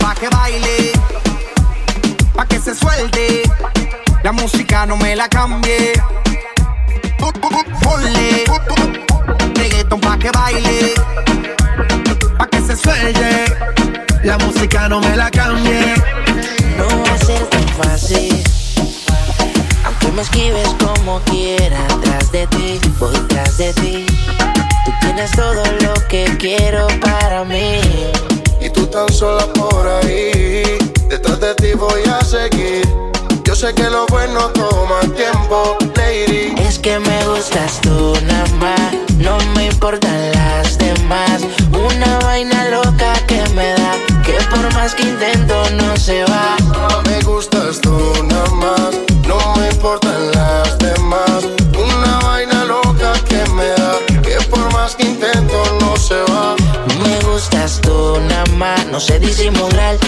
Pa' que baile, pa' que se suelte. La música no me la cambie. Ponle reggaeton pa' que baile, pa' que se suelte. La música no me la cambie. No va a ser tan fácil. Aunque me esquives como quiera, tras de ti, voy tras de ti. Tú tienes todo lo que quiero para mí. Tan sola por ahí. Detrás de ti voy a seguir. Yo sé que lo bueno toma tiempo, lady. Es que me gustas tú nada más, no me importan las demás. Una vaina loca que me da, que por más que intento no se va. Me gustas tú nada más, no me importan no sé disimular.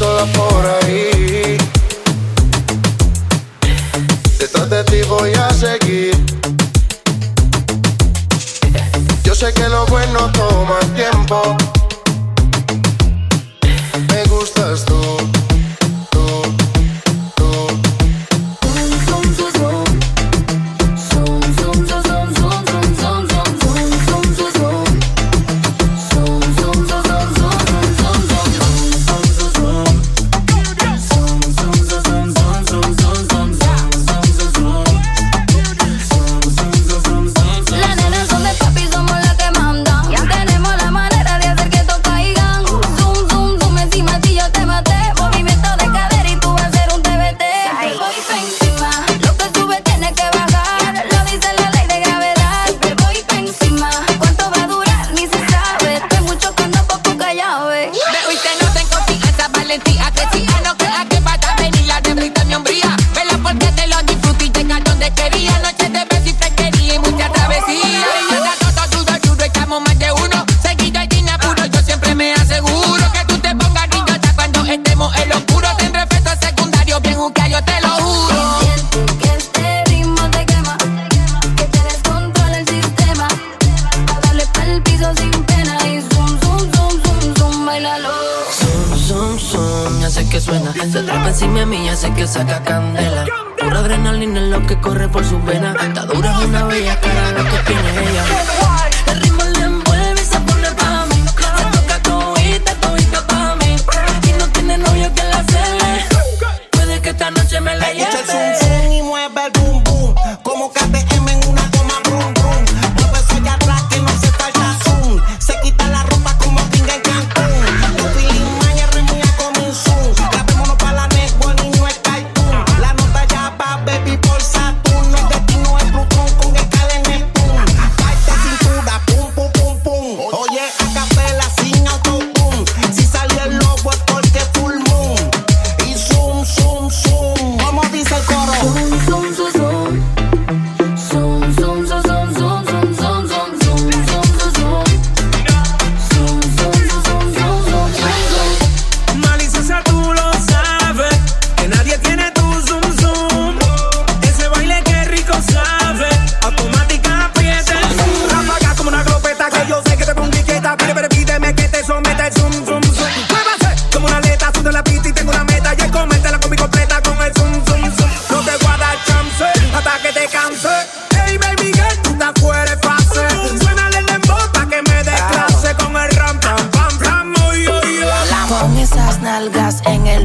Sola por ahí. Detrás de ti voy a seguir. Yo sé que lo bueno toma tiempo. Sé que saca candela. Pura adrenalina es lo que corre por sus venas.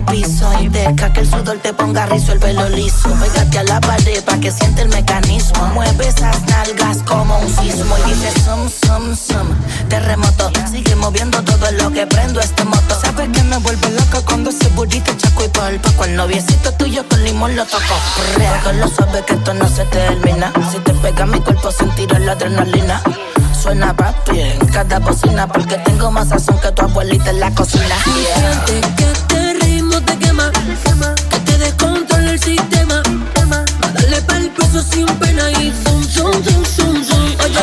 Piso y deja que el sudor te ponga rizo el pelo liso. Pégate a la pared pa' que siente el mecanismo. Mueve esas nalgas como un sismo y dice sum, sum, sum. Terremoto, sigue moviendo todo lo que prendo este moto. Sabes que me vuelve loco cuando ese burrito chaco y polvo. Con el noviecito tuyo con limón lo toco. Todo lo sabes que esto no se termina. Si te pega mi cuerpo sentir la adrenalina. Suena papi en cada bocina porque tengo más sazón que tu abuelita en la cocina que te descontrole el sistema. A darle pa'l peso sin pena y zum, zum, zum, zum, zum. Oye,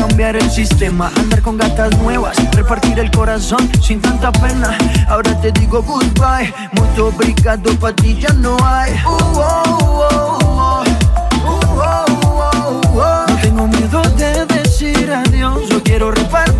cambiar el sistema, andar con gatas nuevas, repartir el corazón sin tanta pena. Ahora te digo goodbye, mucho obrigado pa' ti ya no hay. Uh -oh, uh -oh, uh -oh, no tengo miedo de decir adiós, yo quiero repartir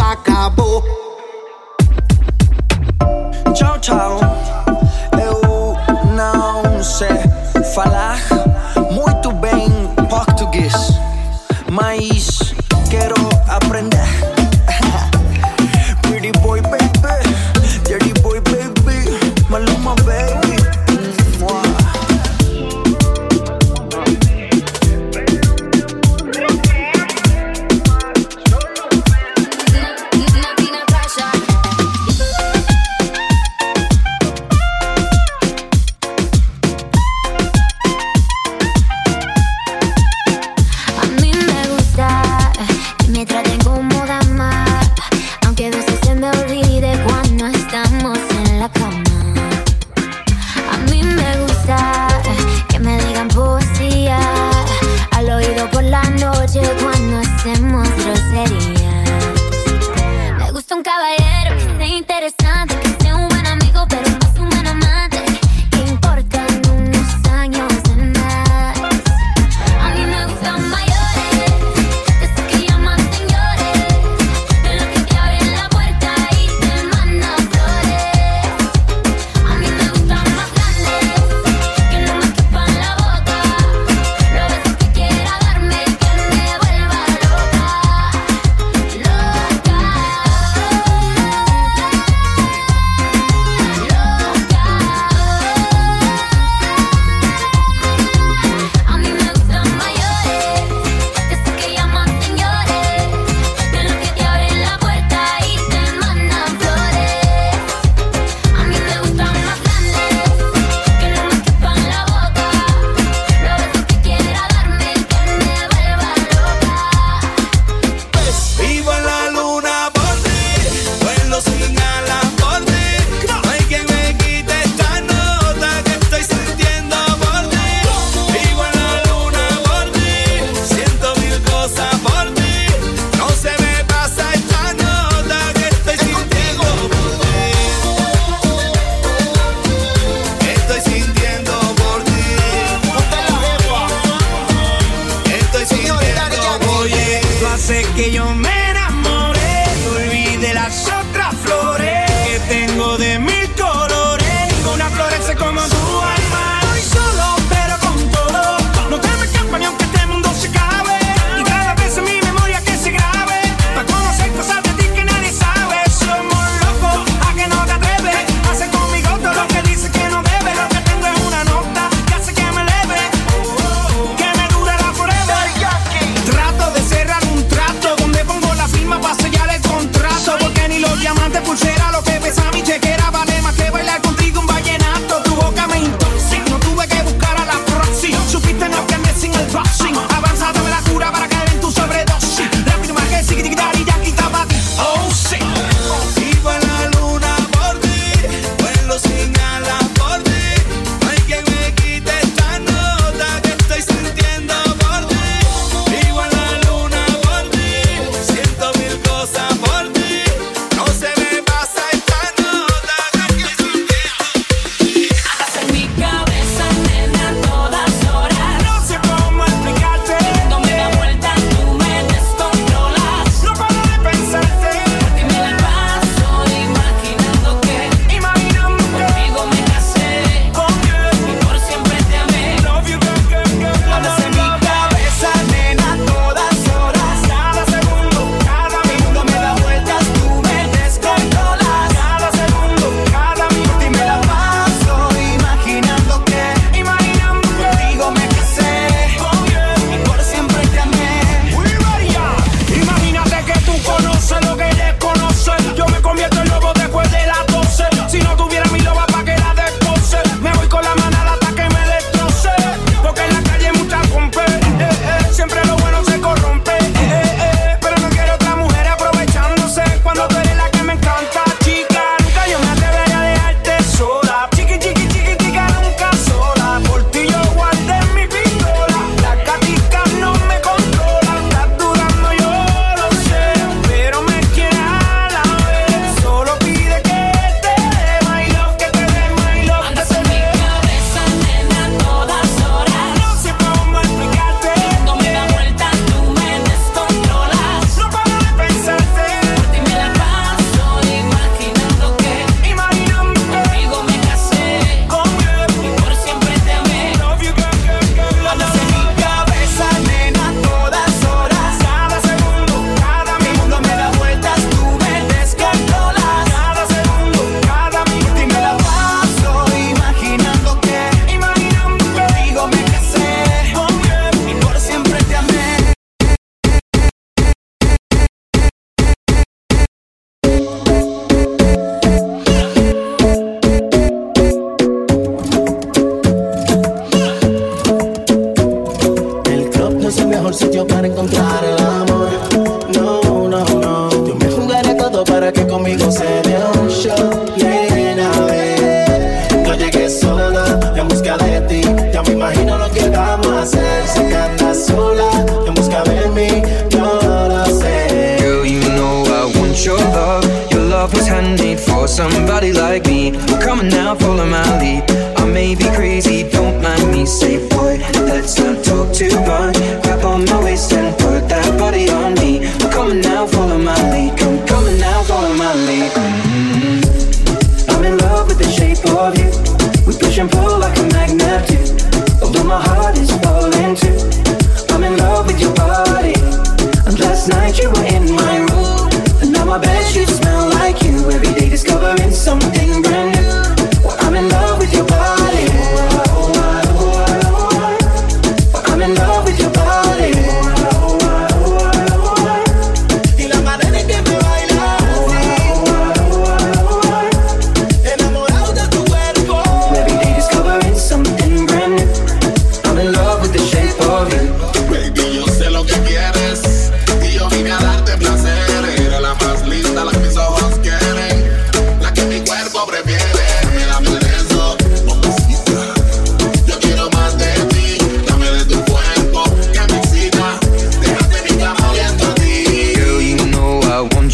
acabou. Tchau, tchau.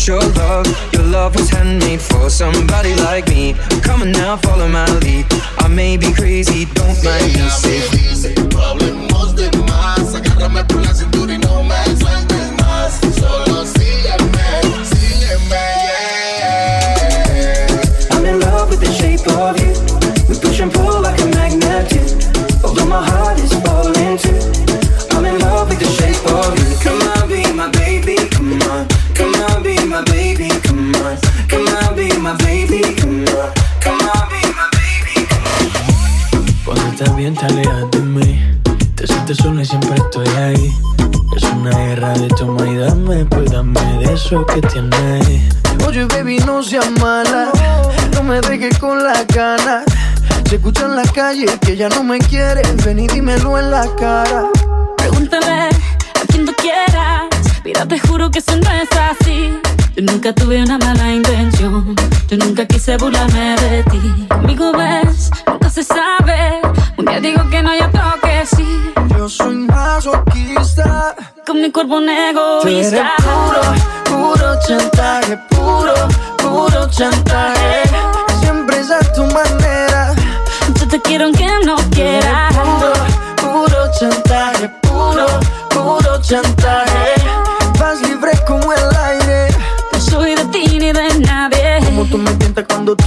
Your love. Your love was handmade for somebody like me. Come on now, follow my lead. I may be crazy, don't mind me. Say, eso que tienes Oye, baby, no seas mala No me dejes con la gana Se escucha en la calle que ya no me quieres Ven y dímelo en la cara Pregúntale a quien tú quieras. Mira, te juro que eso no es así. Yo nunca tuve una mala intención. Yo nunca quise burlarme de ti. Conmigo ves, nunca se sabe. Un día digo que no, y otro que sí. Yo soy masoquista Con mi cuerpo un Tú eres egoísta. puro, puro chantaje, puro, puro chantaje. Siempre es a tu manera. Yo te quiero aunque no quieras. Puro, puro chantaje, puro, puro chantaje. Vas libre como el aire. No soy de ti ni de nadie. Como tú me tientas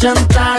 puro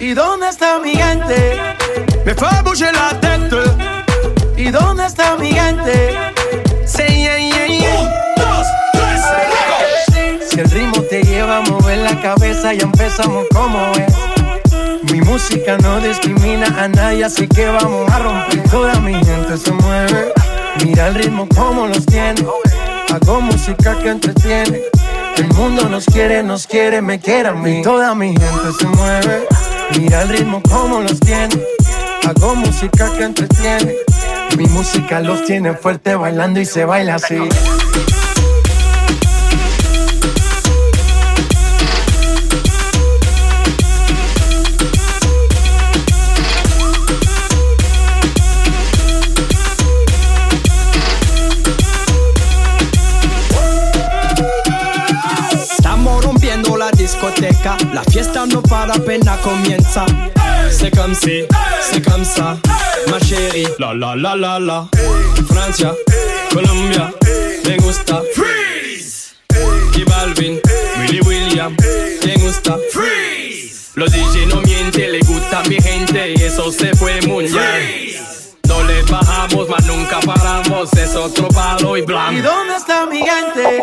¿Y dónde está mi gente? Me fue a bouger la tête. ¿Y dónde está mi gente? Say, yeah, yeah, yeah. Si el ritmo te lleva a mover la cabeza, ya empezamos como es. Mi música no discrimina a nadie, así que vamos a romper. Toda mi gente se mueve. Mira el ritmo como los tiene. Hago música que entretiene. El mundo nos quiere, nos quiere, me quiere a mí. Toda mi gente se mueve. Mira el ritmo como los tiene. Hago música que entretiene. Mi música los tiene fuerte bailando y se baila así. La fiesta no para apenas comienza. C'est comme si, c'est comme ça, ma chérie. La la la la la. Francia, Colombia, me gusta. Freeze. Y Balvin, Willy William, me gusta. Freeze. Los DJ no mienten, le gusta a mi gente y eso se fue muy bien. No le bajamos, mas nunca paramos, es otro palo y ¿Y blanco. dónde está mi gente?